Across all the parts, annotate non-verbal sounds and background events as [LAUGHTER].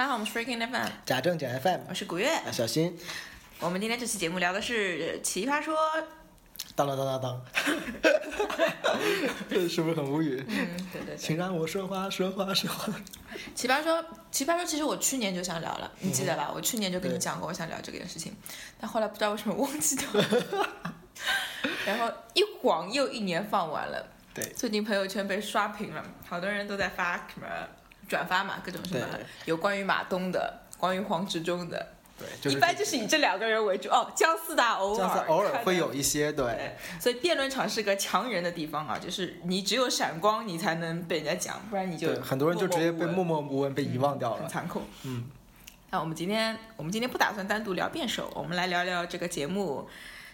大家好，我们是 Freaking FM，假正经 FM，我是古月。啊，小新，我们今天这期节目聊的是《奇葩说》。当当当当当，是不是很无语？嗯，对对对。请让我说话，说话，说话。奇葩说，奇葩说，其实我去年就想聊了，你记得嗯吧？我去年就跟你讲过，我想聊这件事情，但后来不知道为什么忘记掉了。然后一晃又一年放完了，对最近朋友圈被刷屏了，好多人都在发什么转发嘛，各种什么有关于马东的，关于黄执中的，对，就是一般就是以这两个人为主。哦，姜思达偶尔偶尔会有一些对对，所以辩论场是个强人的地方啊，就是你只有闪光，你才能被人家讲，不然你就对，很多人就直接被默默默无闻被遗忘掉了。很残酷。嗯，那我们今天我们今天不打算单独聊辩手，我们来聊聊这个节目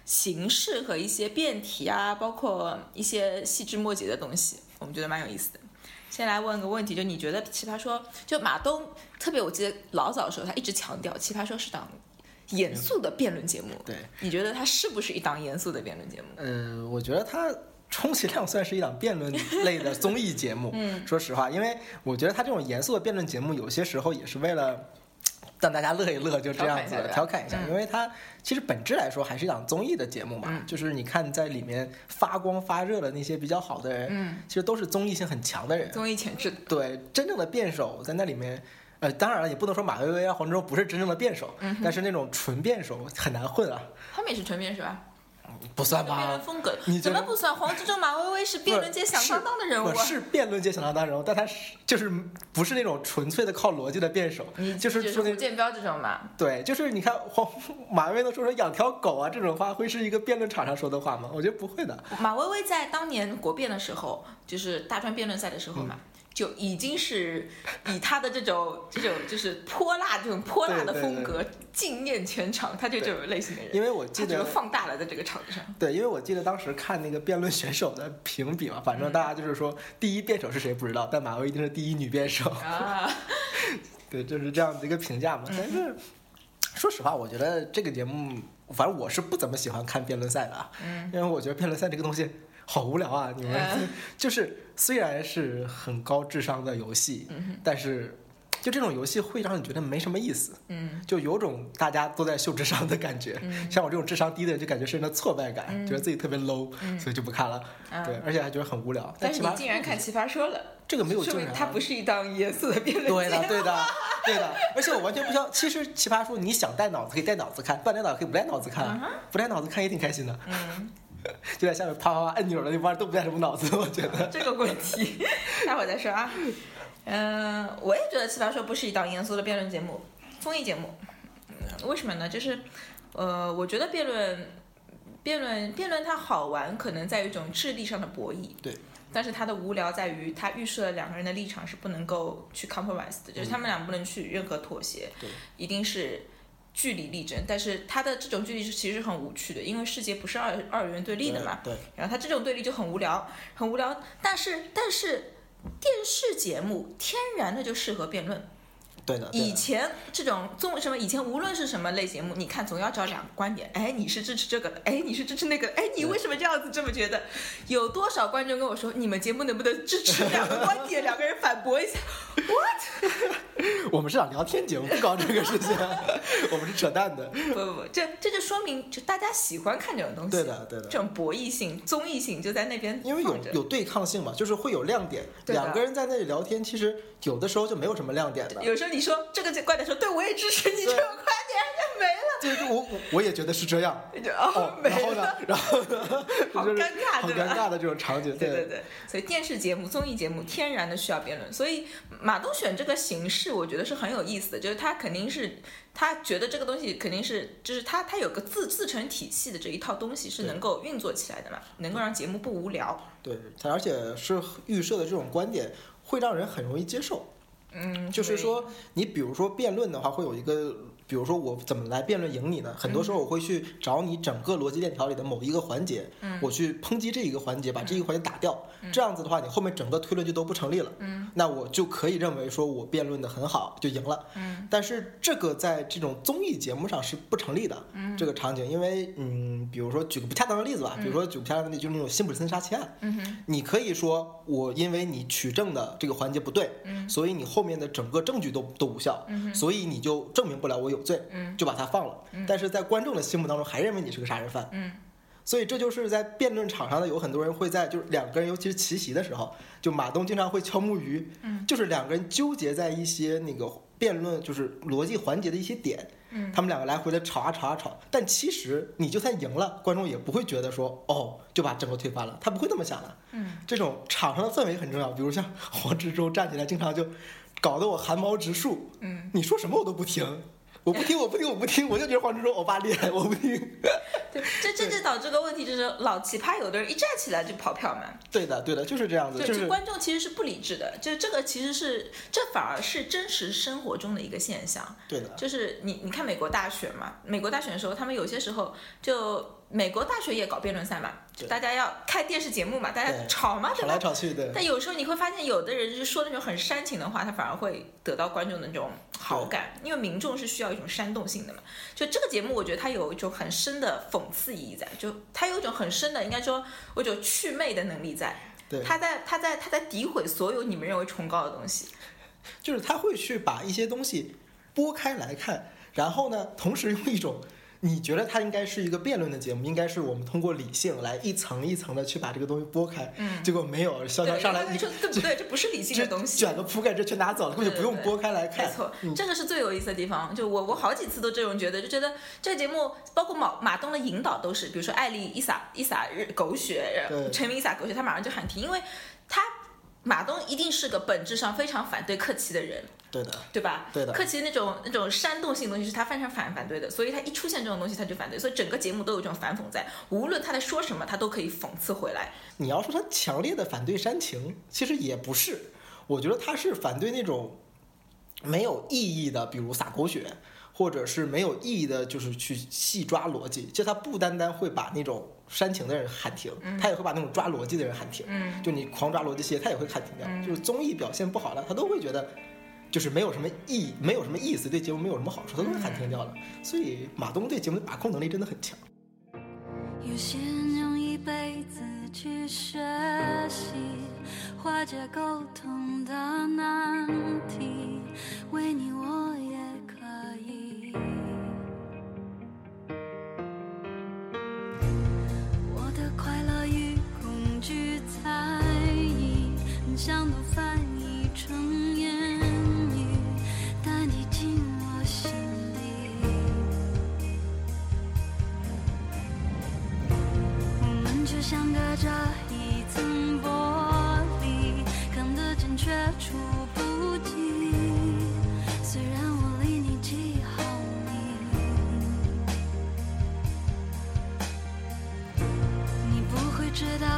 形式和一些辩题啊，包括一些细枝末节的东西，我们觉得蛮有意思的。先来问个问题，就你觉得《奇葩说》就马东，特别我记得老早的时候，他一直强调《奇葩说》是档严肃的辩论节目。对，你觉得它是不是一档严肃的辩论节目？呃，我觉得它充其量算是一档辩论类的综艺节目。[LAUGHS] 嗯，说实话，因为我觉得它这种严肃的辩论节目，有些时候也是为了。让大家乐一乐，就这样子调侃一下因为它其实本质来说还是一档综艺的节目嘛，嗯。就是你看在里面发光发热的那些比较好的人，嗯，其实都是综艺性很强的人，综艺潜质。对，真正的辩手在那里面，呃，当然了，也不能说马薇薇啊、黄执中不是真正的辩手，嗯但是那种纯辩手很难混啊，他们也是纯辩手啊，不算辩论吧？风格你怎么不算？黄执中、马薇薇是辩论界响当当的人物啊。不是辩论界响当当人物，但他是就是不是那种纯粹的靠逻辑的辩手，你就是说那胡建彪这种嘛，对，就是你看黄 [LAUGHS] 马薇薇都说说养条狗啊这种话，会是一个辩论场上说的话吗？我觉得不会的。马薇薇在当年国辩的时候，就是大专辩论赛的时候嘛，嗯就已经是以他的这种 [LAUGHS] 这种就是泼辣这种泼辣的风格惊艳全场，他就这种类型的人，因为我记得放大了在这个场子上。对，因为我记得当时看那个辩论选手的评比嘛，反正大家就是说第一辩手是谁不知道，但马薇一定是第一女辩手。啊，[LAUGHS] 对，就是这样的一个评价嘛。但是说实话，我觉得这个节目，反正我是不怎么喜欢看辩论赛的啊，嗯。因为我觉得辩论赛这个东西好无聊啊。你们、嗯 [LAUGHS] 就是虽然是很高智商的游戏，嗯但是。就这种游戏会让你觉得没什么意思，嗯就有种大家都在秀智商的感觉。嗯 [LAUGHS] 像我这种智商低的人，就感觉深深的挫败感，嗯觉得自己特别 low，、嗯所以就不看了。啊对，而且还觉得很无聊。但是你竟然看《奇葩说》了，这个没有说竟然啊，明它不是一档严肃的辩论对的。对的，[LAUGHS] 对的，而且我完全不需要。其实奇葩说，你想带脑子可以带脑子看，不想带脑子可以不带脑子看啊，不带脑子看也挺开心的。嗯，[LAUGHS] 就在下面啪啪啪按钮的那帮人都不带什么脑子，我觉得。这个问题，[LAUGHS] 待会儿再说啊。嗯、我也觉得《奇葩说》不是一档严肃的辩论节目，综艺节目。嗯，为什么呢？就是，呃，我觉得辩论，辩论，辩论它好玩，可能在于一种智力上的博弈。对。但是它的无聊在于，它预设了两个人的立场是不能够去 compromise 的，就是他们俩不能去任何妥协，对一定是据理力争。但是它的这种据理是其实很无趣的，因为世界不是二二元对立的嘛。对，然后他这种对立就很无聊，很无聊。但是但是电视节目天然的就适合辩论。对的，对以。前这种综什么，以前无论是什么类节目，你看总要找两个观点，哎，你是支持这个的，哎，你是支持那个的，哎，你为什么这样子这么觉得？有多少观众跟我说，你们节目能不能支持两个观点，两个人反驳一下？[LAUGHS] What？我们是想聊天节目，不搞这个事情，我们是扯淡的。不不不，这这就说明就大家喜欢看这种东西，对的，对的。这种博弈性、综艺性就在那边因为有有对抗性嘛，就是会有亮点。对两个人在那里聊天，其实有的时候就没有什么亮点的。有时候你说这个观点说对，我也支持你这对种观点，就没了。就是我我我也觉得是这样。哦哦，，没然后呢了，，然后呢，[LAUGHS] 好尴尬好对吧尴尬的这种场景。对对对，所以电视节目、综艺节目天然的需要辩论，所以马东选这个形式，我觉得是很有意思的，就是他肯定是他觉得这个东西肯定是，就是他他有个自自成体系的这一套东西是能够运作起来的嘛，能够让节目不无聊。对，它而且是预设的这种观点会让人很容易接受。嗯，就是说，你比如说辩论的话，会有一个比如说我怎么来辩论赢你呢？很多时候我会去找你整个逻辑链条里的某一个环节，嗯我去抨击这一个环节，把这一个环节打掉，这样子的话，你后面整个推论就都不成立了。嗯，那我就可以认为说我辩论的很好，就赢了。嗯，但是这个在这种综艺节目上是不成立的。嗯，这个场景，因为嗯，比如说举个不恰当的例子吧，比如说举个不恰当的例子，就是那种辛普森杀妻案。嗯哼，你可以说我因为你取证的这个环节不对，嗯所以你后面的整个证据都都无效，所以你就证明不了我有罪，嗯就把他放了。但是在观众的心目当中，还认为你是个杀人犯。嗯所以这就是在辩论场上的有很多人会在就是两个人尤其是奇袭的时候，就马东经常会敲木鱼，嗯就是两个人纠结在一些那个辩论就是逻辑环节的一些点，嗯他们两个来回的吵啊吵啊吵，但其实你就算赢了，观众也不会觉得说哦就把整个推翻了，他不会那么想的。嗯，这种场上的氛围很重要，比如像 [LAUGHS] 黄志忠站起来经常就搞得我汗毛直竖，嗯，你说什么我都不听。我不听，[LAUGHS] 我不听，我不听，我就觉得黄执中欧巴厉害，[LAUGHS] 我不听。[LAUGHS] 对，这这这导致个问题就是老奇葩，有的人一站起来就跑票嘛，对的，对的，就是这样子，对，就就是观众其实是不理智的，就这个其实是这反而是真实生活中的一个现象。对的，就是你你看美国大选嘛，美国大选的时候，他们有些时候就美国大学也搞辩论赛嘛，就大家要看电视节目嘛，大家吵嘛，对吵来吧？吵去的。但有时候你会发现，有的人就是说那种很煽情的话，他反而会得到观众的那种好感，因为民众是需要一种煽动性的嘛。就这个节目，我觉得它有一种很深的讽刺意义在，就它有一种很深的，应该说有一种祛魅的能力在。对，他在他在他在诋毁所有你们认为崇高的东西。就是他会去把一些东西拨开来看，然后呢，同时用一种你觉得它应该是一个辩论的节目，应该是我们通过理性来一层一层的去把这个东西剥开，嗯结果没有，潇潇对，因为上来你说对不对？这不是理性的东西。卷个铺盖这全拿走了，根本就不用对对对拨开来看。没错，嗯这个是最有意思的地方。就我我好几次都这种觉得，就觉得这个节目包括马马东的引导都是，比如说艾丽一撒一撒日狗血，陈明一撒狗血，他马上就喊停，因为他马东一定是个本质上非常反对克奇的人，对的，对吧？对的克奇那种那种煽动性的东西是他非常反反对的，所以他一出现这种东西他就反对，所以整个节目都有这种反讽在，无论他在说什么，他都可以讽刺回来。你要说他强烈的反对煽情，其实也不是，我觉得他是反对那种没有意义的，比如撒狗血，或者是没有意义的，就是去细抓逻辑。就他不单单会把那种煽情的人喊停，他也会把那种抓逻辑的人喊停。嗯就你狂抓逻辑线，他也会喊停掉。就是综艺表现不好了，他都会觉得。就是没有什么意，没有什么意思，对节目没有什么好处，他都会喊停掉了。所以马东对节目的把控能力真的很强。有些人用一辈子去学习化解沟通的难题，为你我想都翻译成言语，带你进我心里。我们就像隔着一层玻璃，看得见却触不及。虽然我离你几毫米，你不会知道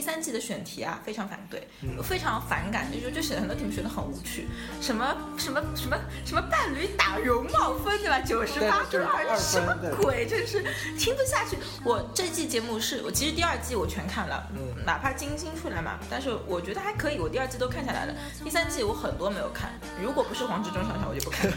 第三季的选题啊非常反对，非常反感，就是就显得很多题目选的很无趣，什么什么什么什么伴侣打容貌分对吧？九十八分二，92什么鬼？真是听不下去。我这季节目是我其实第二季我全看了，嗯哪怕金星出来嘛，但是我觉得还可以，我第二季都看下来了。第三季我很多没有看，如果不是黄志忠上场，我就不看了。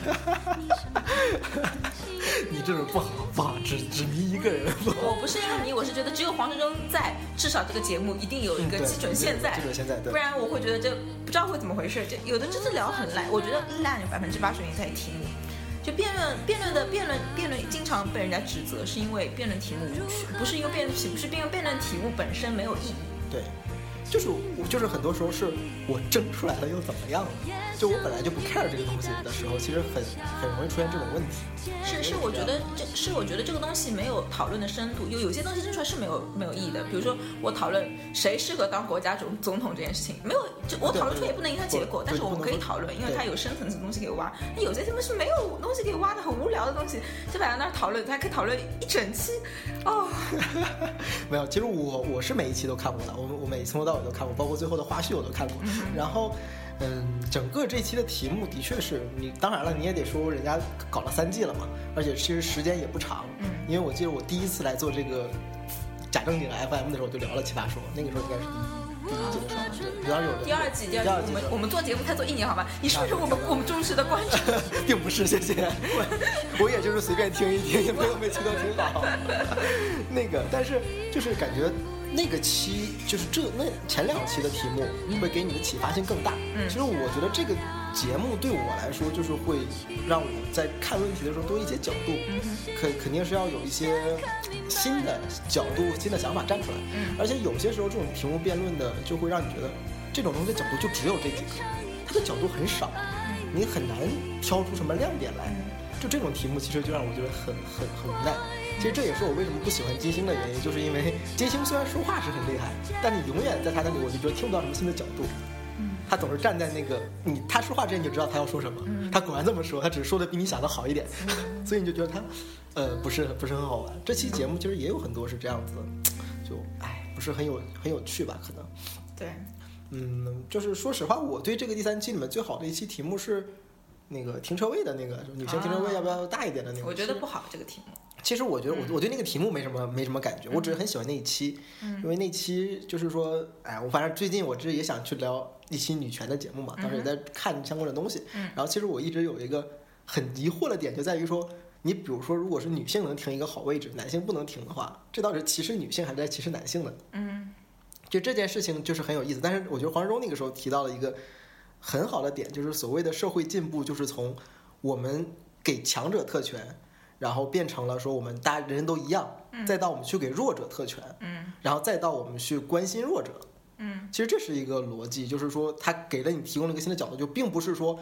[LAUGHS] 你这种不好不好，只只迷一个人。[LAUGHS] 我不是因为迷，我是觉得只有黄志忠在，至少这个节目一定有一个基准线在基。准线在，对不。然我会觉得这不知道会怎么回事。就有的真的聊很烂，我觉得烂有百分之八十原因在于题目，就辩论辩论的辩论辩论经常被人家指责，是因为辩论题目无趣，不是因为辩论题，不是因为辩论题目本身没有意义。对，就是我就是很多时候是我争出来了又怎么样了？就我本来就不 care 这个东西的时候，其实很很容易出现这种问题。是是，我觉得这是我觉得这个东西没有讨论的深度，有有些东西争出来是没有没有意义的。比如说我讨论谁适合当国家总总统这件事情，没有就我讨论出来也不能影响结果，但是我们可以讨论，因为它有深层次的东西可以挖。那有些题目是没有东西可以挖的，很无聊的东西，就摆在那儿讨论，它可以讨论一整期。哦，[LAUGHS] 没有，其实我我是每一期都看过的，我我每从头到尾都看过，包括最后的花絮我都看过。然后，嗯，整个这期的题目的确是你，当然了，你也得说人家搞了三季了嘛，而且其实时间也不长。嗯，因为我记得我第一次来做这个假正经 FM 的时候，就聊了奇葩说，那个时候应该是第一第一季的时候，对，有点有的第二季，第二季，我们我们做节目才做一年，好吧？[LAUGHS] 你是不是我们我们忠实的观众？并不是，谢谢。我我也就是随便听一听，也没有每期都挺好。[LAUGHS] 那个，但是就是感觉那个期，就是这那前两期的题目会给你的启发性更大。嗯其实我觉得这个节目对我来说，就是会让我在看问题的时候多一些角度，肯肯定是要有一些新的角度、新的想法站出来。嗯而且有些时候这种题目辩论的，就会让你觉得这种东西的角度就只有这几个，它的角度很少，你很难挑出什么亮点来。就这种题目，其实就让我觉得很很很无奈。其实这也是我为什么不喜欢金星的原因，就是因为 [LAUGHS] 金星虽然说话是很厉害，但你永远在他那里，我就觉得听不到什么新的角度。他总是站在那个你他说话之前你就知道他要说什么，他果然这么说，他只是说的比你想的好一点，[LAUGHS] 所以你就觉得他，呃，不是不是很好玩。这期节目其实也有很多是这样子的，就哎，不是很有很有趣吧？可能，对，嗯，就是说实话，我对这个第三期里面最好的一期题目是那个停车位的那个，女性停车位要不要大一点的那个。我觉得不好这个题目。其实我觉得我我对那个题目没什么没什么感觉，我只是很喜欢那一期，因为那期就是说，哎，我反正最近我这也想去聊一期女权的节目嘛，当时也在看相关的东西，嗯然后其实我一直有一个很疑惑的点，就在于说，你比如说，如果是女性能停一个好位置，男性不能停的话，这到底是歧视女性还是在歧视男性呢？嗯就这件事情就是很有意思，但是我觉得黄志忠那个时候提到了一个很好的点，就是所谓的社会进步，就是从我们给强者特权，然后变成了说我们大家人人都一样，再到我们去给弱者特权，嗯然后再到我们去关心弱者。嗯其实这是一个逻辑，就是说他给了你提供了一个新的角度，就并不是说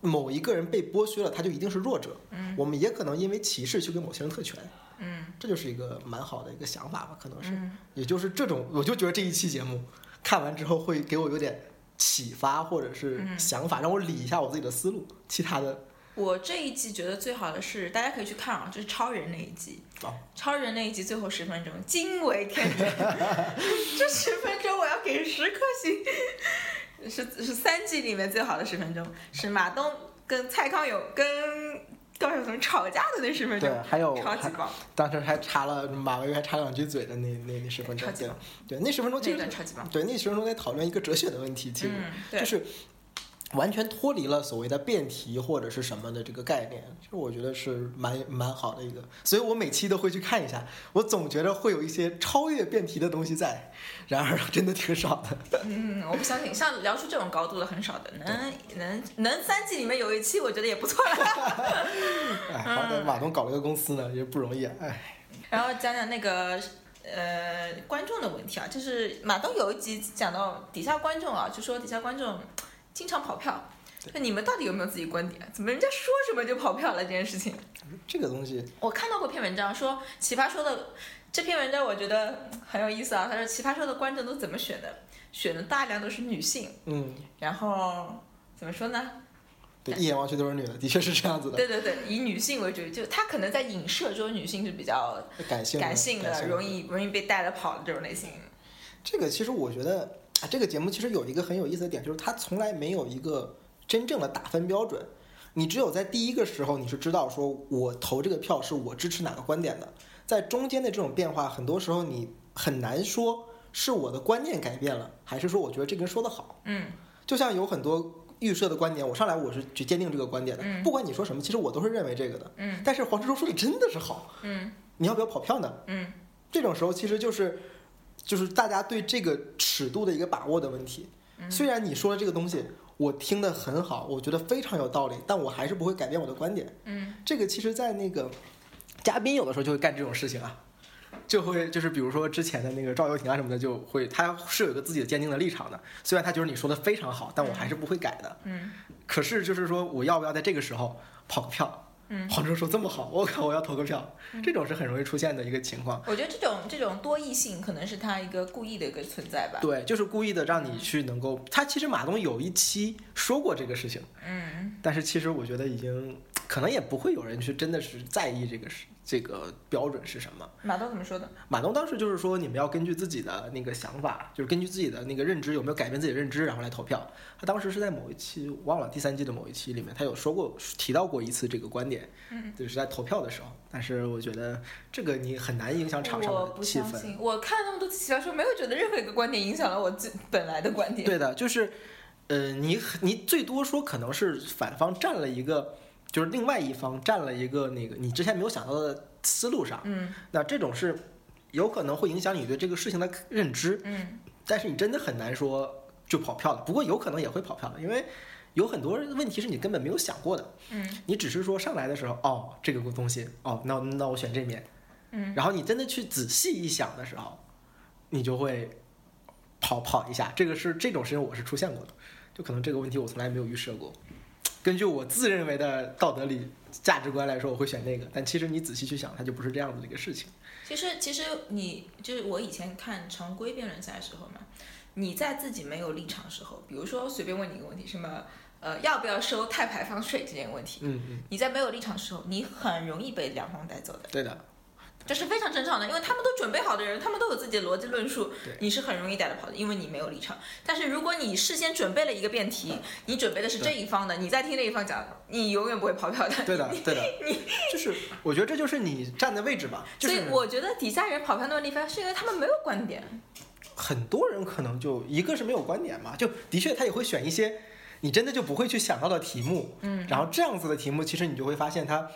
某一个人被剥削了，他就一定是弱者。嗯我们也可能因为歧视去给某些人特权，嗯这就是一个蛮好的一个想法吧，可能是。嗯也就是这种，我就觉得这一期节目看完之后会给我有点启发或者是嗯想法，让我理一下我自己的思路。其他的我这一季觉得最好的是，大家可以去看啊，就是超人那一集。哦超人那一集最后十分钟惊为天人，[LAUGHS] 这十分钟我要给十颗星，是是三季里面最好的十分钟，是马东跟蔡康永跟高晓松吵架的那十分钟，对，还有超级棒，当时还插了马薇薇还插两句嘴的那那那十分钟。对，对，那十分钟其那实段超级棒。对那十分钟在讨论一个哲学的问题，其实、嗯，对，就是完全脱离了所谓的辩题或者是什么的这个概念，其实我觉得是蛮蛮好的一个，所以我每期都会去看一下，我总觉得会有一些超越辩题的东西在，然而真的挺少的。[LAUGHS] 嗯，我不相信，像聊出这种高度的很少的，能能能三季里面有一期，我觉得也不错了。[LAUGHS] [LAUGHS] 哎，好的马东搞了个公司呢，也不容易啊，哎。然后讲讲那个呃观众的问题啊，就是马东有一集讲到底下观众啊，就说底下观众经常跑票，那你们到底有没有自己观点？怎么人家说什么就跑票了这件事情？这个东西，我看到过篇文章说奇葩说的这篇文章，我觉得很有意思啊。他说奇葩说的观众都怎么选的？选的大量都是女性，嗯，然后怎么说呢？对，一眼望去都是女的，的确是这样子的，对对对，以女性为主，就他可能在影射说女性是比较感性的，感性的，容易容易被带着跑的这种类型。这个其实我觉得啊，这个节目其实有一个很有意思的点，就是它从来没有一个真正的打分标准。你只有在第一个时候，你是知道说我投这个票是我支持哪个观点的，在中间的这种变化，很多时候你很难说是我的观念改变了，还是说我觉得这个人说的好。嗯就像有很多预设的观点，我上来我是去坚定这个观点的，嗯不管你说什么，其实我都是认为这个的。嗯但是黄志忠说的真的是好，嗯你要不要跑票呢？嗯这种时候其实就是就是大家对这个尺度的一个把握的问题。嗯虽然你说的这个东西，我听得很好，我觉得非常有道理，但我还是不会改变我的观点。嗯，这个其实，在那个嘉宾有的时候就会干这种事情啊，就会就是比如说之前的那个赵又廷啊什么的，就会他是有一个自己的坚定的立场的。虽然他觉得你说的非常好，但我还是不会改的。嗯，可是就是说，我要不要在这个时候跑个票？嗯，黄州说这么好，我靠，我要投个票。这种是很容易出现的一个情况。我觉得这种这种多异性可能是他一个故意的一个存在吧。对，就是故意的让你去能够。他其实马东有一期说过这个事情，嗯，但是其实我觉得已经可能也不会有人去真的是在意这个是这个标准是什么。马东怎么说的？马东当时就是说，你们要根据自己的那个想法，就是根据自己的那个认知有没有改变自己的认知，然后来投票。他当时是在某一期忘了第三季的某一期里面，他有说过提到过一次这个观点，嗯，就是在投票的时候。但是我觉得这个你很难影响场上的气氛。我看那么多期小说，没有觉得任何一个观点影响了我自本来的观点。对的，就是，呃，你你最多说可能是反方占了一个，就是另外一方占了一个那个你之前没有想到的思路上，嗯那这种是有可能会影响你对这个事情的认知，嗯但是你真的很难说就跑票了。不过有可能也会跑票的，因为有很多问题是你根本没有想过的，嗯你只是说上来的时候，哦，这个东西，哦，那那我选这面，嗯，然后你真的去仔细一想的时候，你就会跑跑一下。这个是这种事情我是出现过的，就可能这个问题我从来没有预设过。根据我自认为的道德理价值观来说，我会选那个，但其实你仔细去想，它就不是这样子的一个事情。其实其实你就是我以前看常规辩论赛的时候嘛，你在自己没有立场的时候，比如说随便问你一个问题，什么呃要不要收碳排放税这件问题，嗯嗯，你在没有立场的时候，你很容易被两方带走的。对的，这是非常正常的，因为他们都准备好的人，他们都有自己的逻辑论述对，你是很容易带得跑的，因为你没有立场。但是如果你事先准备了一个辩题，你准备的是这一方的，你在听那一方讲，你永远不会跑票的。对的，对的，[LAUGHS] 你 [LAUGHS] 就是我觉得这就是你站的位置吧。就所以我觉得底下人跑票那么厉害，是因为他们没有观点。很多人可能就一个是没有观点嘛，就的确他也会选一些你真的就不会去想到的题目，嗯，然后这样子的题目，其实你就会发现它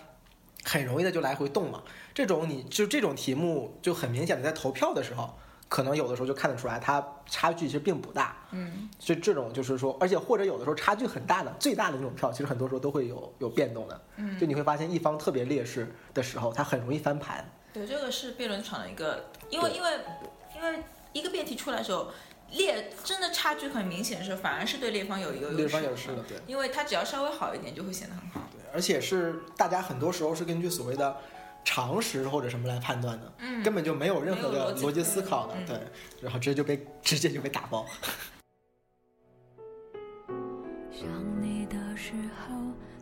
很容易的就来回动嘛。这种你就这种题目就很明显的在投票的时候，可能有的时候就看得出来它差距其实并不大。嗯，所以这种就是说，而且或者有的时候差距很大的最大的那种票，其实很多时候都会有有变动的。嗯就你会发现一方特别劣势的时候，它很容易翻盘。对，这个是辩论场的一个，因为因为因为一个辩题出来的时候，劣真的差距很明显的时候，反而是对劣方有一个优势。对方有势的，对。因为他只要稍微好一点，就会显得很好。对，而且是大家很多时候是根据所谓的常识或者什么来判断的，嗯，根本就没有任何的逻辑思考的，嗯。对，然后直接就被 [LAUGHS] 直接就被打爆。想你的时候，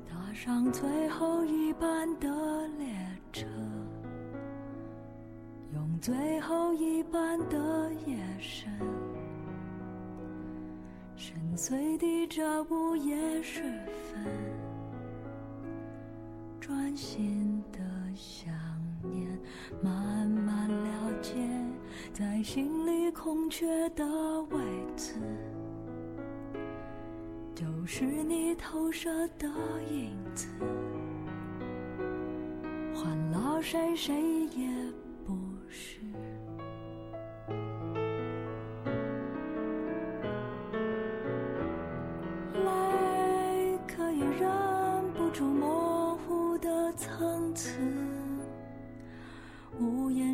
搭上最后一班的列车，用最后一班的眼神，深邃的这午夜时分，满心的想念，慢慢了解，在心里空缺的位置。就是你投射的影子，换了谁谁也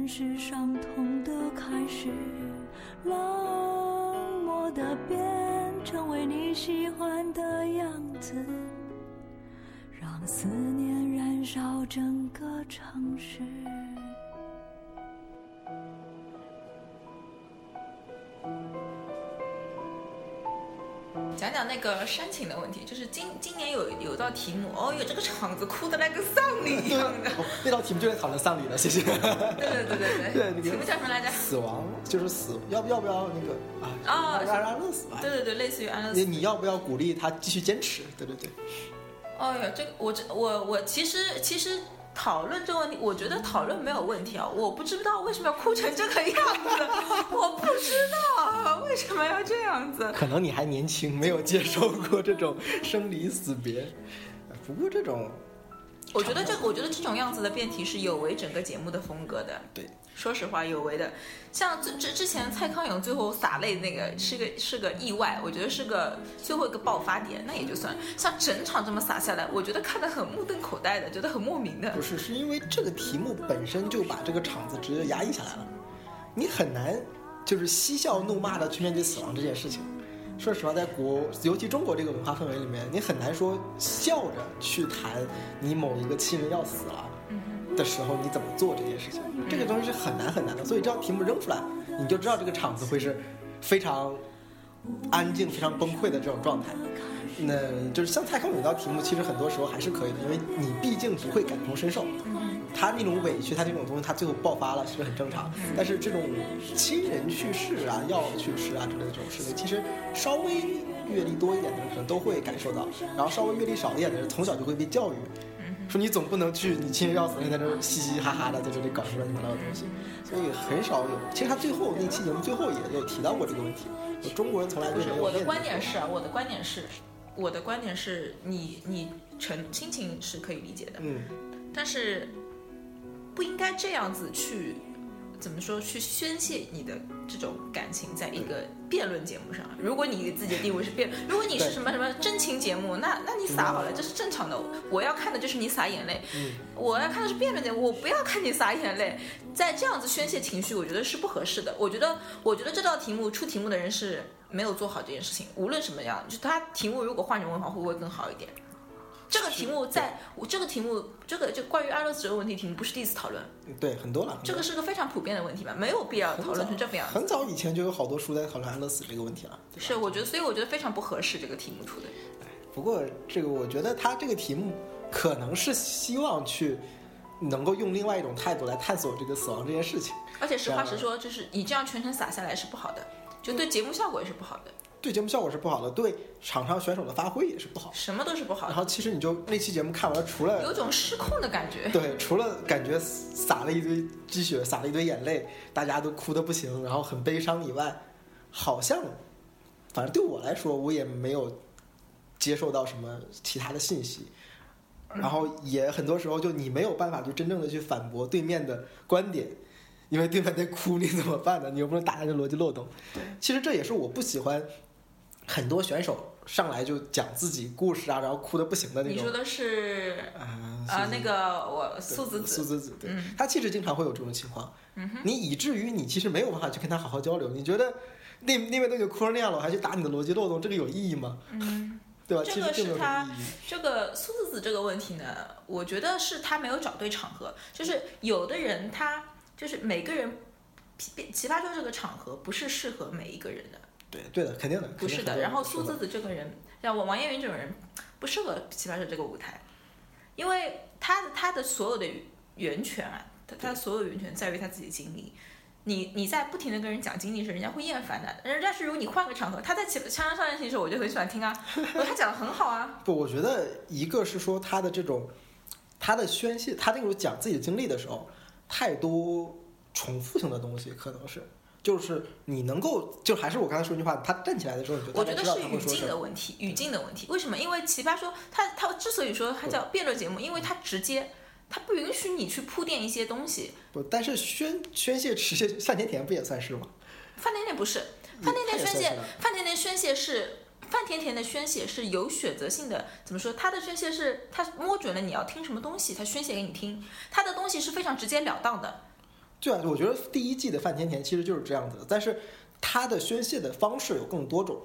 是伤痛的开始，冷漠的变成为你喜欢的样子，让思念燃烧整个城市。讲讲那个煽情的问题，就是今今年有有道题目，哦哟，这个场子哭的那个丧礼一样的。哦那道题目就在讨论丧礼了，谢谢。对对对对对 [LAUGHS] 那个题目叫什么来着？死亡就是死，要不要不要那个啊？啊让让安乐死吧。对对对，类似于安乐死。你你要不要鼓励他继续坚持？对对对，哦哟，这个我这我我其实其实讨论这个问题，我觉得讨论没有问题啊。我不知道为什么要哭成这个样子，我不知道为什么要这样子。可能你还年轻，没有接受过这种生离死别。不过这种我觉得这我觉得这种样子的辩题是有违整个节目的风格的。对，说实话，有违的。像之之之前蔡康永最后洒泪那个是个是个意外，我觉得是个最后一个爆发点，那也就算。像整场这么洒下来，我觉得看得很目瞪口呆的，觉得很莫名的不。是，是因为这个题目本身就把这个场子直接压抑下来了，你很难就是嬉笑怒骂的去面对死亡这件事情。说实话，在国，尤其中国这个文化氛围里面，你很难说笑着去谈你某一个亲人要死了的时候你怎么做这件事情，这个东西是很难很难的。所以这道题目扔出来，你就知道这个场子会是非常安静、非常崩溃的这种状态。那就是像蔡康永这道题目，其实很多时候还是可以的，因为你毕竟不会感同身受。他那种委屈，他这种东西，他最后爆发了，其实很正常。但是这种亲人去世啊、要去世啊之类的这种事情，其实稍微阅历多一点的人可能都会感受到，然后稍微阅历少一点的人，从小就会被教育，说你总不能去你亲人要死了，你在这嘻嘻哈哈的在这里搞什么乱七八糟的东西，所以很少有。其实他最后那期节目最后也有提到过这个问题，就中国人从来就不是我的观点是啊，我的观点是，我的观点是你你成亲情是可以理解的，嗯，但是不应该这样子去怎么说去宣泄你的这种感情，在一个辩论节目上。如果你自己的地位是辩，如果你是什么什么真情节目，那那你撒好了，这是正常的。我要看的就是你撒眼泪，我要看的是辩论节目，我不要看你撒眼泪。在这样子宣泄情绪，我觉得是不合适的。我觉得，我觉得这道题目出题目的人是没有做好这件事情。无论什么样，就他题目如果换成问法，会不会更好一点？这个题目在我这个题目，这个就关于安乐死这个问题题目不是第一次讨论，对很多了。这个是个非常普遍的问题吧，没有必要讨论成这副样子。很早以前就有好多书在讨论安乐死这个问题了。是，我觉得，所以我觉得非常不合适这个题目出的。不过这个我觉得他这个题目可能是希望去能够用另外一种态度来探索这个死亡这件事情。而且实话实说，就是你这样全程撒下来是不好的，就对节目效果也是不好的，对节目效果是不好的，对场上选手的发挥也是不好。什么都是不好的，然后其实你就那期节目看完了，除了有种失控的感觉。对，除了感觉洒了一堆积雪，洒了一堆眼泪，大家都哭的不行，然后很悲伤以外，好像反正对我来说，我也没有接受到什么其他的信息。然后也很多时候，就你没有办法就真正的去反驳对面的观点，因为对面在哭，你怎么办呢？你又不能打开这逻辑漏洞。对，其实这也是我不喜欢很多选手上来就讲自己故事啊，然后哭的不行的那种。你说的是啊啊，那个我对素子子，苏子子，对、嗯他其实经常会有这种情况，嗯你以至于你其实没有办法去跟他好好交流。你觉得那那边都已经哭成那样了，我还去打你的逻辑漏洞，这个有意义吗？嗯，对吧？这个是他。这个苏子子这个问题呢，我觉得是他没有找对场合，就是有的人他就是每个人。奇葩说这个场合不是适合每一个人的，对对的，肯定的，不是的。然后苏子子这个人，像我王彦云这种人，不适合奇葩说这个舞台，因为他的他的所有的源泉啊，他他的所有源泉在于他自己经历。你你在不停的跟人讲经历时，人家会厌烦的。但是如果你换个场合，他在《奇锵锵少年行》时候，我就很喜欢听啊，他讲的很好啊。[LAUGHS] 不，我觉得一个是说他的这种，他的宣泄，他那种讲自己的经历的时候，太多重复性的东西，可能是，就是你能够，就还是我刚才说那句话，他站起来的时候，你就我觉得是语境。的问题，语境的问题。为什么？因为奇葩说他他之所以说它叫辩论节目，因为它直接，它不允许你去铺垫一些东西。不，但是宣宣泄持续，范甜甜不也算是吗？范甜甜不是，也范甜甜宣泄范甜甜宣泄是范甜甜的宣泄是有选择性的。怎么说？她的宣泄是她摸准了你要听什么东西，她宣泄给你听。她的东西是非常直截了当的。对啊，我觉得第一季的范甜甜其实就是这样子的，但是她的宣泄的方式有更多种，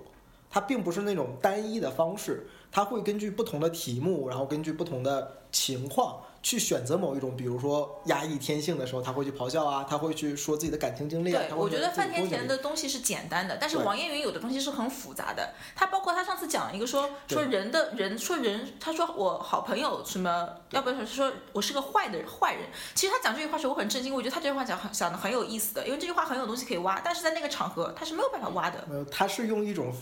她并不是那种单一的方式，她会根据不同的题目，然后根据不同的情况去选择某一种，比如说压抑天性的时候，他会去咆哮啊，他会去说自己的感情经历啊。对，我觉得范甜甜的东西是简单的，但是对王彦云有的东西是很复杂的。他包括他上次讲一个说说人的人说人，他说我好朋友什么，要不然说我是个坏的坏人。其实他讲这句话时候我很震惊，我觉得他这句话讲很讲的很有意思的，因为这句话很有东西可以挖，但是在那个场合他是没有办法挖的。没有，他是用一种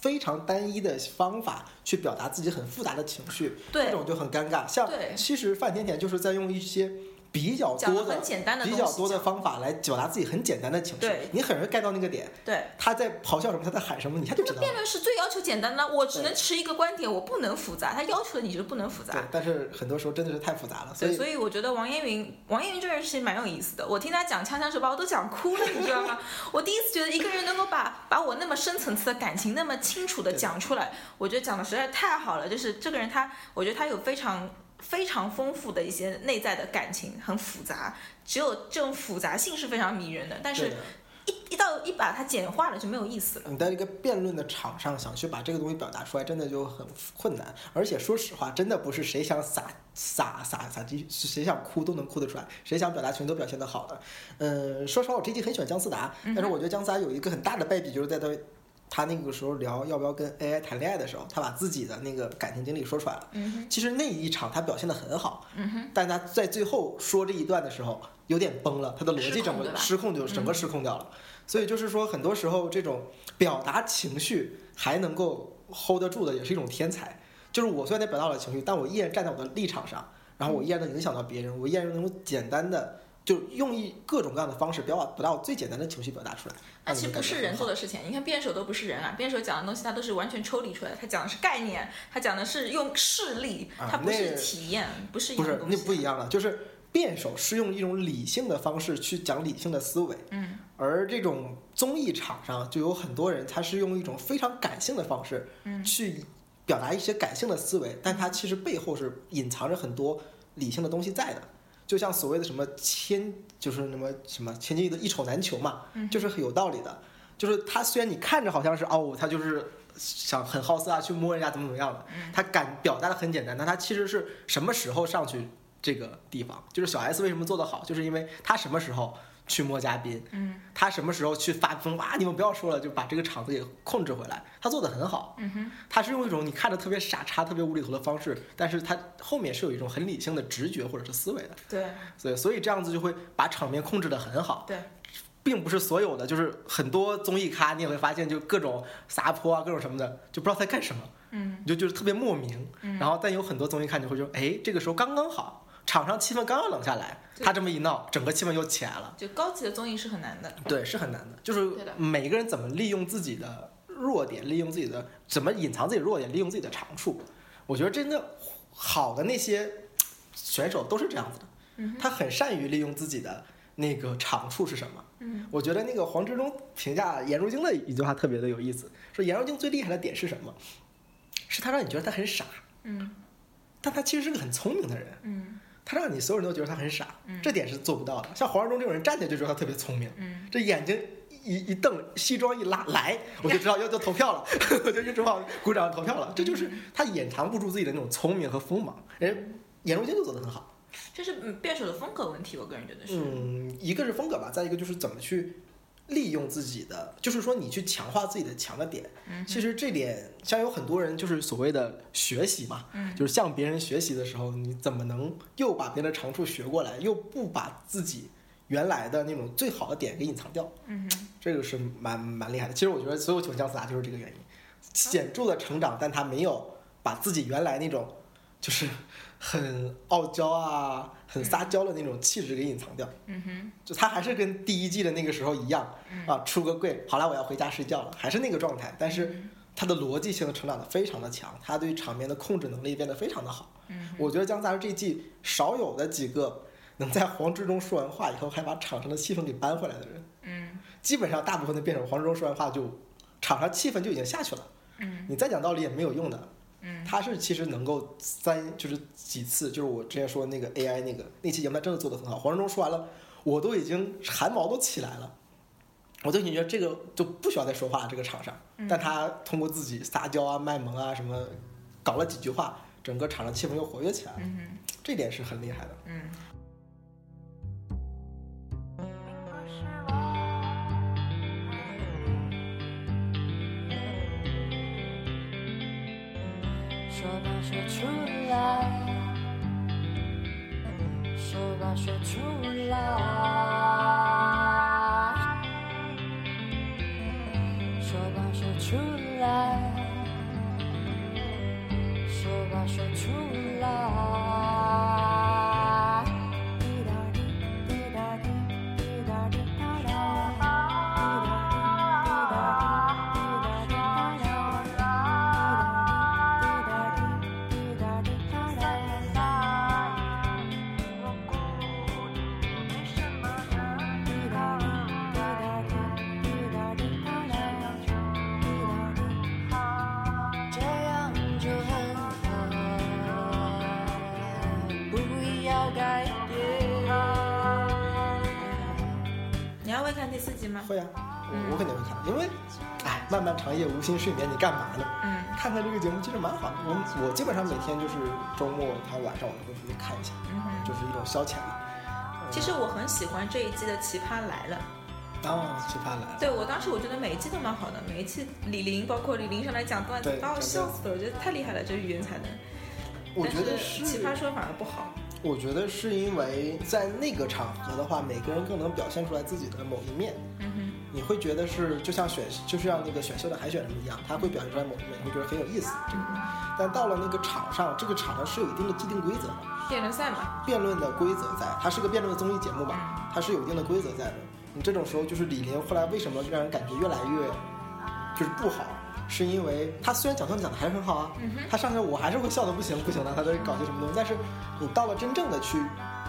非常单一的方法去表达自己很复杂的情绪，这种就很尴尬。像其实范甜甜就是在用一些比较多的很简单的比较多的方法来表达自己很简单的情绪，你很容易 get 到那个点。对。他在咆哮什么，他在喊什么，你就知道。辩论是最要求简单的，我只能持一个观点，我不能复杂。他要求的你就是不能复杂对。，但是很多时候真的是太复杂了，所，以所以我觉得王彦云，王彦云这个人其实蛮有意思的。我听他讲锵锵时候，把我都讲哭了，你知道吗？[LAUGHS] 我第一次觉得一个人能够把把我那么深层次的感情那么清楚的讲出来，我觉得讲的实在太好了。就是这个人他，我觉得他有非常非常丰富的一些内在的感情，很复杂。只有这种复杂性是非常迷人的，但是一一到一把它简化了就没有意思了。你在一个辩论的场上想去把这个东西表达出来，真的就很困难。而且说实话，真的不是谁想撒撒撒撒鸡，谁想哭都能哭得出来，谁想表达全都表现得好的。嗯，说实话，我这期很喜欢姜思达，但是我觉得姜思达有一个很大的败笔，就是在他他那个时候聊要不要跟 AI 谈恋爱的时候，他把自己的那个感情经历说出来了。嗯其实那一场他表现的很好，但他在最后说这一段的时候有点崩了，他的逻辑整个失控失控就整个失控掉了。所以就是说，很多时候这种表达情绪还能够 hold 得住的，也是一种天才。就是我虽然在表达我的情绪，但我依然站在我的立场上，然后我依然能影响到别人，我依然能够简单的就用一各种各样的方式表达表达我最简单的情绪表达出来。那其实不是人做的。事情，你看辩手都不是人啊，辩手讲的东西他都是完全抽离出来的，他讲的是概念，他讲的是用事例，啊他不是体验，不是一不是那。不一样了，就是辩手是用一种理性的方式去讲理性的思维，嗯，而这种综艺场上就有很多人，他是用一种非常感性的方式，嗯去表达一些感性的思维，但他其实背后是隐藏着很多理性的东西在的。就像所谓的什么千，就是什么什么千金一的一丑难求嘛，嗯就是很有道理的。就是他虽然你看着好像是哦，他就是想很好色啊，去摸人家怎么怎么样的，嗯他敢表达的很简单，但他其实是什么时候上去这个地方？就是小 S 为什么做得好，就是因为他什么时候去摸嘉宾，嗯。他什么时候去发疯哇，你们不要说了，就把这个场子给控制回来，他做的很好。嗯哼，他是用一种你看着特别傻叉、特别无厘头的方式，但是他后面是有一种很理性的直觉或者是思维的，对。所以所以这样子就会把场面控制的很好。对，并不是所有的，就是很多综艺咖，你也会发现就各种撒泼啊，各种什么的，就不知道在干什么，嗯。你就就是特别莫名。然后但有很多综艺看，你会说，哎，这个时候刚刚好，场上气氛刚刚冷下来，他这么一闹，整个气氛又起来了。就高级的综艺是很难的。对，是很难的，就是每个人怎么利用自己的弱点，利用自己的怎么隐藏自己弱点，利用自己的长处。我觉得真的好的那些选手都是这样子的，嗯他很善于利用自己的那个长处是什么。嗯，我觉得那个黄志忠评价颜如晶的一句话特别的有意思，说颜如晶最厉害的点是什么？是他让你觉得他很傻，嗯但他其实是个很聪明的人。嗯他让你所有人都觉得他很傻，嗯这点是做不到的。像黄仁忠这种人站起来就知道他特别聪明，嗯，这眼睛一一瞪，西装一拉，来，我就知道要要投票了，[LAUGHS] 我就一直往鼓掌投票了。这就是他掩藏不住自己的那种聪明和锋芒。人颜如晶就做得很好。这是嗯辩手的风格问题，我个人觉得是。嗯，一个是风格吧，再一个就是怎么去利用自己的，就是说你去强化自己的强的点。嗯其实这点像有很多人就是所谓的学习嘛，嗯就是向别人学习的时候，你怎么能又把别人的长处学过来，又不把自己原来的那种最好的点给隐藏掉？嗯哼，这个是蛮蛮厉害的。其实我觉得所有喜欢姜思达就是这个原因，显著的成长，但他没有把自己原来那种就是很傲娇啊、很撒娇的那种气质给隐藏掉。嗯哼，就他还是跟第一季的那个时候一样啊，出个柜，好了，我要回家睡觉了，还是那个状态。但是他的逻辑性成长的非常的强，他对场面的控制能力变得非常的好。嗯我觉得姜思达是这季少有的几个能在黄志忠说完话以后还把场上的气氛给扳回来的人。嗯基本上大部分的辩手，黄志忠说完话就场上气氛就已经下去了，嗯你再讲道理也没有用的。嗯他是其实能够三就是几次，就是我之前说那个 AI 那个那期节目，他真的做的很好。黄志忠说完了，我都已经汗毛都起来了，我就已经觉得这个就不需要再说话了这个场上，但他通过自己撒娇啊、卖萌啊什么，搞了几句话，整个场上气氛又活跃起来了，嗯，这点是很厉害的。嗯。说吧，说出来，说吧，说出来，说吧，说出来，说吧，说出漫漫长夜无心睡眠，你干嘛呢？嗯，看看这个节目其实蛮好的。我我基本上每天就是周末，他晚上我都会去看一下，嗯。就是一种消遣嘛。其实我很喜欢这一季的《奇葩来了》。哦，奇葩来了。对我当时我觉得每一季都蛮好的，每一期李玲，包括李玲上来讲段子，把我笑死了，我觉得太厉害了，这语言才能。我觉得奇葩说反而不好。我觉得是因为在那个场合的话，每个人更能表现出来自己的某一面。嗯你会觉得是就像选，就像那个选秀的海选人一样，他会表现出来某一面，会觉得很有意思。这个，但到了那个场上，这个场上是有一定的既定规则的，辩论赛嘛。辩论的规则在，它是个辩论的综艺节目嘛，它是有一定的规则在的。你这种时候，就是李林后来为什么让人感觉越来越就是不好，是因为他虽然讲段子讲的还是很好啊，嗯。他上去我还是会笑的不行不行的，他在搞些什么东西。但是你到了真正的去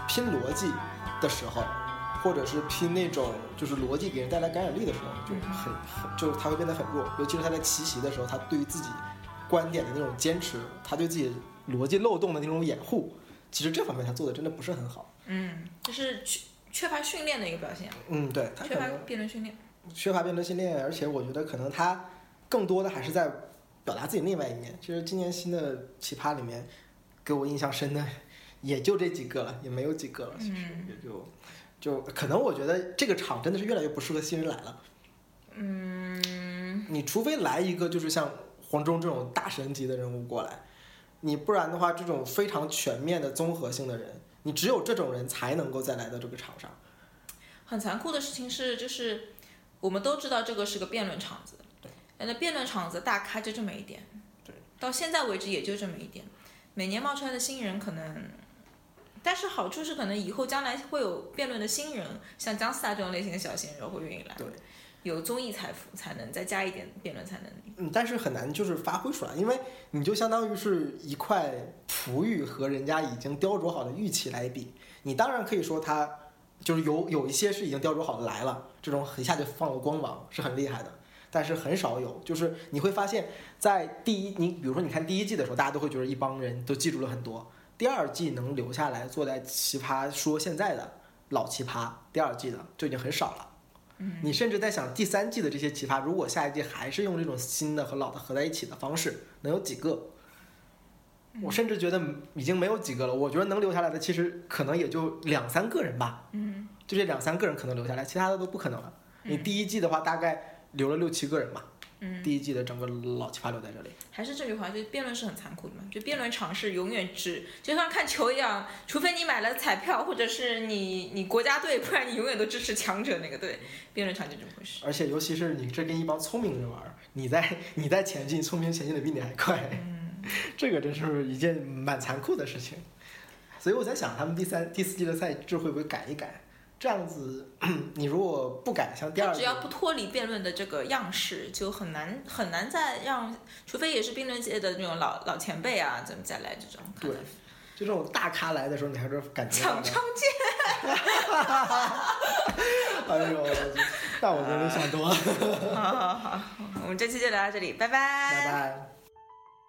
拼逻辑的时候，或者是拼那种就是逻辑给人带来感染力的时候，就很很就是他会变得很弱。尤其是他在奇袭的时候，他对于自己观点的那种坚持，他对自己逻辑漏洞的那种掩护，其实这方面他做的真的不是很好。嗯，就是缺缺乏训练的一个表现，嗯，对他缺乏辩论训练。缺乏辩论训练，而且我觉得可能他更多的还是在表达自己另外一面。其实今年新的奇葩里面，给我印象深的也就这几个了，也没有几个了，其实嗯也就就可能我觉得这个场真的是越来越不适合新人来了。嗯，你除非来一个就是像黄忠这种大神级的人物过来，你不然的话，这种非常全面的综合性的人，你只有这种人才能够再来到这个场上。很残酷的事情是，就是我们都知道这个是个辩论场子，对，那辩论场子大咖就这么一点，对，到现在为止也就这么一点，每年冒出来的新人可能。但是好处是，可能以后将来会有辩论的新人，像姜思达这种类型的小鲜肉会愿意来。对，有综艺财富才能再加一点辩论才能。嗯，但是很难就是发挥出来，因为你就相当于是一块璞玉和人家已经雕琢好的玉器来比，你当然可以说它就是有有一些是已经雕琢好的来了，这种一下就放了光芒是很厉害的，但是很少有，就是你会发现在第一，你比如说你看第一季的时候，大家都会觉得一帮人都记住了很多，第二季能留下来坐在奇葩说现在的老奇葩，第二季的就已经很少了。你甚至在想第三季的这些奇葩，如果下一季还是用这种新的和老的合在一起的方式，能有几个？我甚至觉得已经没有几个了。我觉得能留下来的，其实可能也就两三个人吧。嗯，就这两三个人可能留下来，其他的都不可能了。你第一季的话，大概留了六七个人吧。嗯，第一季的整个老奇葩留在这里。还是这句话，就辩论是很残酷的嘛。就辩论场是永远只就像看球一样，除非你买了彩票，或者是你你国家队，不然你永远都支持强者那个队。[LAUGHS] 辩论场就这么回事。而且尤其是你这跟一帮聪明人玩儿，你在你在前进，聪明前进的比你还快。嗯 [LAUGHS] 这个真是一件蛮残酷的事情。所以我在想，他们第三、第四季的赛制会不会改一改？这样子，[CLEARS THROAT] 你如果不敢，像第二他只要不脱离辩论的这个样式，就很难很难再让，除非也是辩论界的那种老老前辈啊，怎么再来这种对。就这种大咖来的时候，你还是感觉抢昌剑，[LAUGHS] 哎呦，那我真是想多了。[LAUGHS] 好好好，我们这期就聊到这里，拜拜，拜拜。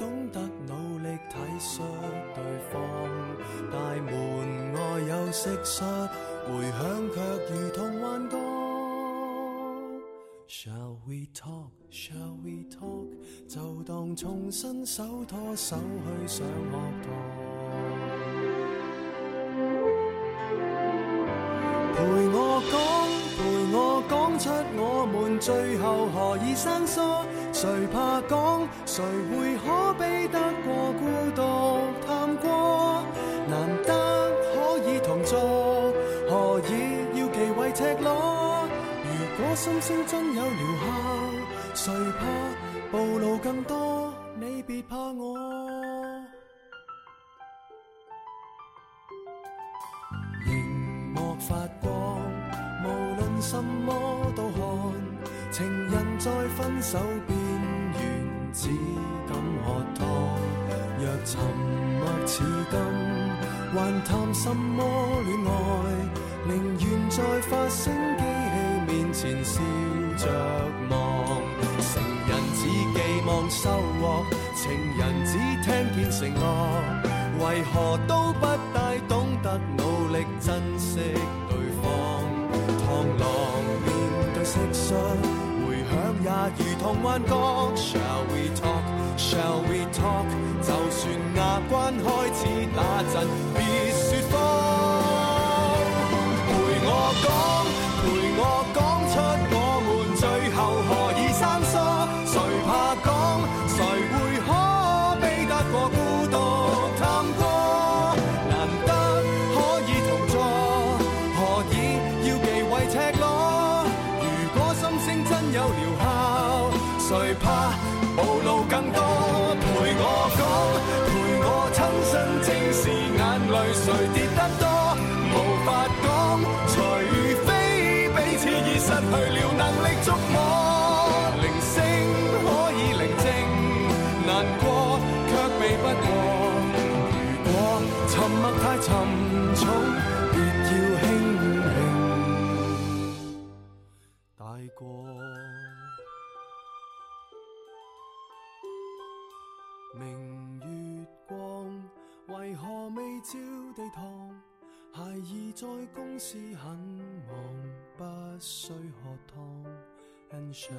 懂得努力体恤对方？大门外有蟋蟀，回响却如同幻觉。Shall we talk? Shall we talk? 就当重新手拖手去上学堂。陪我讲，陪我讲出我们最後何以生疏？誰怕講？誰會可比得過孤獨探過？難得可以同坐，何以要忌讳赤裸？如果心聲真有疗效，誰怕暴露更多？你別怕我。什麼都看，情人在分手边缘，只敢喝汤。若沉默似金，還談什麼戀愛？寧願在發聲機器面前笑着望。成人只寄望收获，情人只聽見承諾，為何都不大懂得努力珍惜同幻觉。Shall we talk? Shall we talk? 就算牙关开始打震，别说谎。眼朝地堂？孩儿在公司很忙，不需喝汤。And shall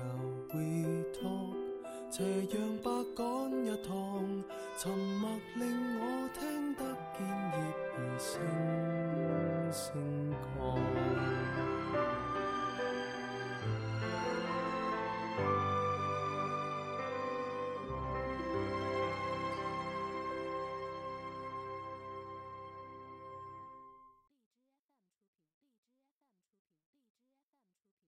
we talk？斜阳白赶一趟，沉默令我听得见叶儿声声降。